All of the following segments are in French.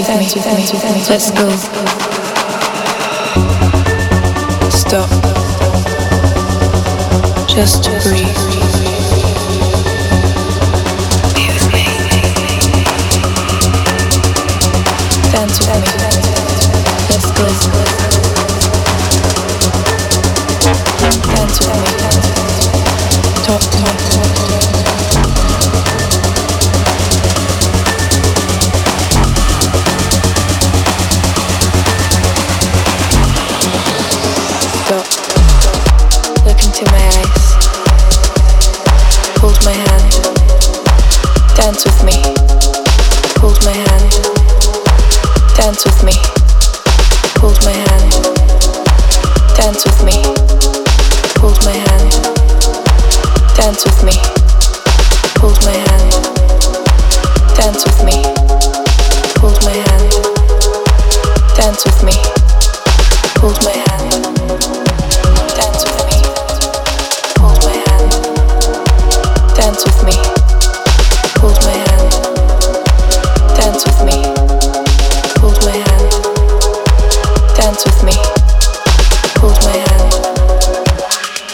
Dance with me. Let's go. Stop. Just breathe.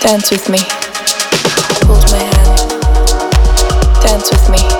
Dance with me. Hold my hand. Dance with me.